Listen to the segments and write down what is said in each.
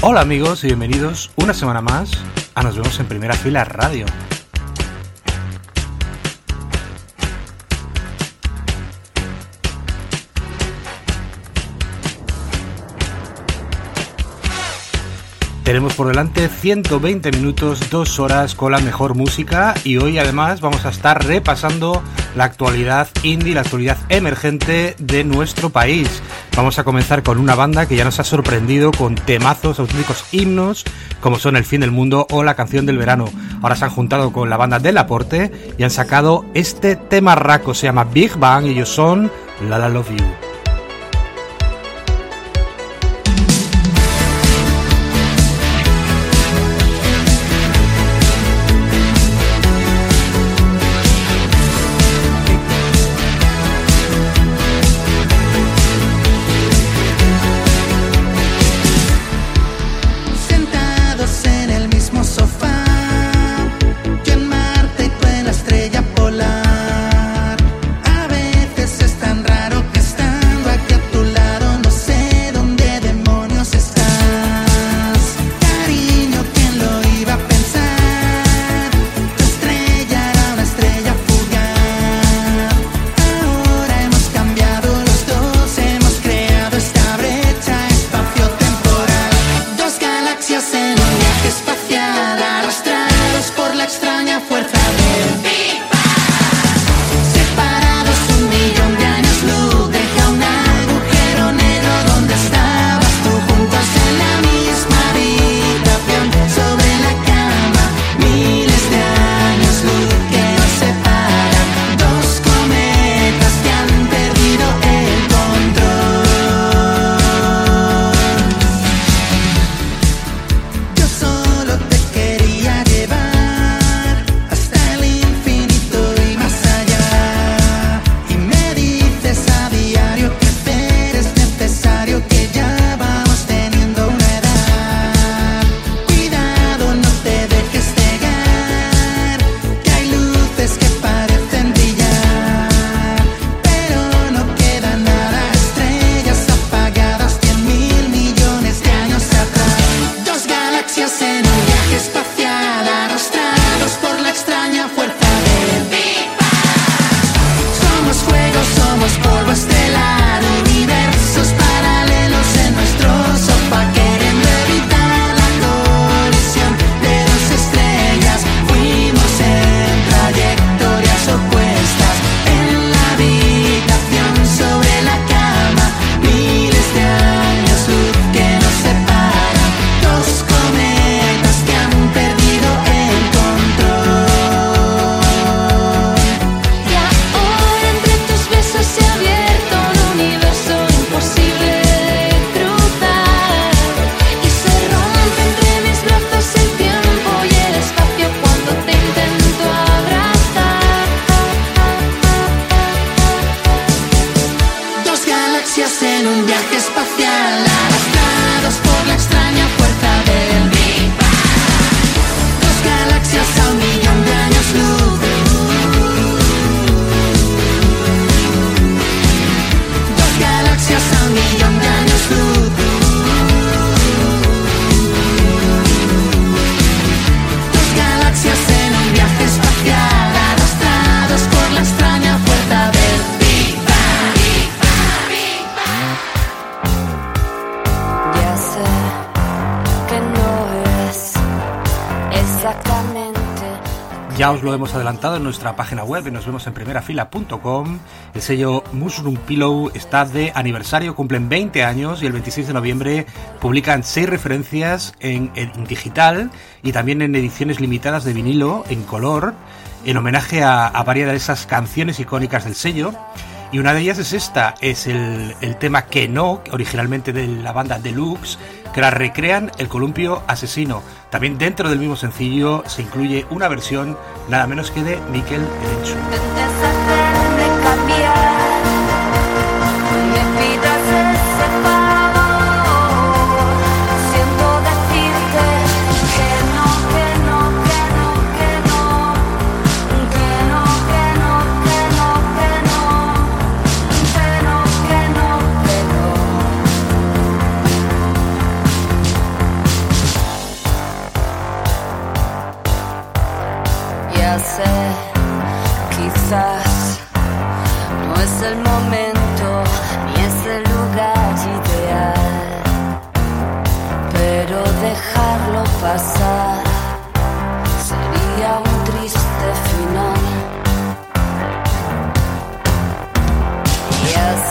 Hola amigos y bienvenidos una semana más a Nos vemos en primera fila radio. Tenemos por delante 120 minutos, dos horas con la mejor música y hoy además vamos a estar repasando la actualidad indie, la actualidad emergente de nuestro país. Vamos a comenzar con una banda que ya nos ha sorprendido con temazos, auténticos himnos, como son El fin del mundo o La canción del verano. Ahora se han juntado con la banda del aporte y han sacado este tema raco, se llama Big Bang y ellos son La La Love You. Ya os lo hemos adelantado en nuestra página web y nos vemos en primerafila.com. El sello Mushroom Pillow está de aniversario, cumplen 20 años y el 26 de noviembre publican 6 referencias en, digital y también en ediciones limitadas de vinilo en color en homenaje a, varias de esas canciones icónicas del sello. Y una de ellas es esta, es el, el tema Que No, originalmente de la banda Deluxe, que la recrean el columpio asesino. También dentro del mismo sencillo se incluye una versión nada menos que de Miquel Erenchu.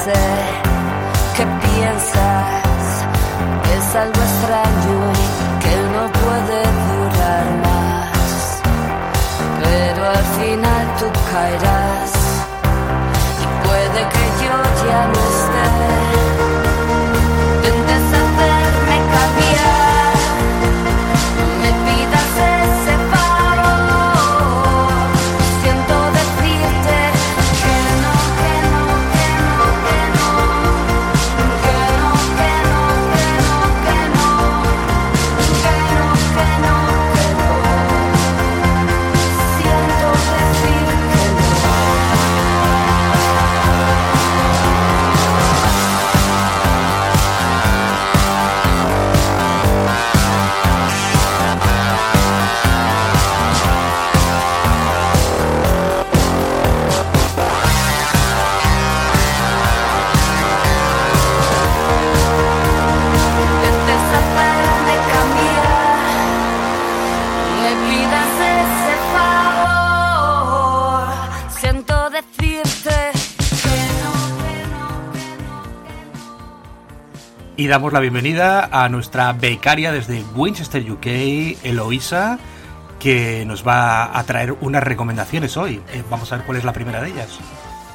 Sé que piensas. Es algo extraño y que no puede durar más, pero al final tú caerás Y damos la bienvenida a nuestra becaria desde Winchester, UK, Eloisa, que nos va a traer unas recomendaciones hoy. Eh, vamos a ver cuál es la primera de ellas.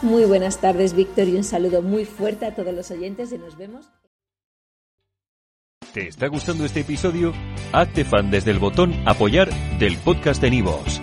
Muy buenas tardes, Víctor, y un saludo muy fuerte a todos los oyentes y nos vemos. ¿Te está gustando este episodio? Hazte fan desde el botón Apoyar del podcast de Nivos.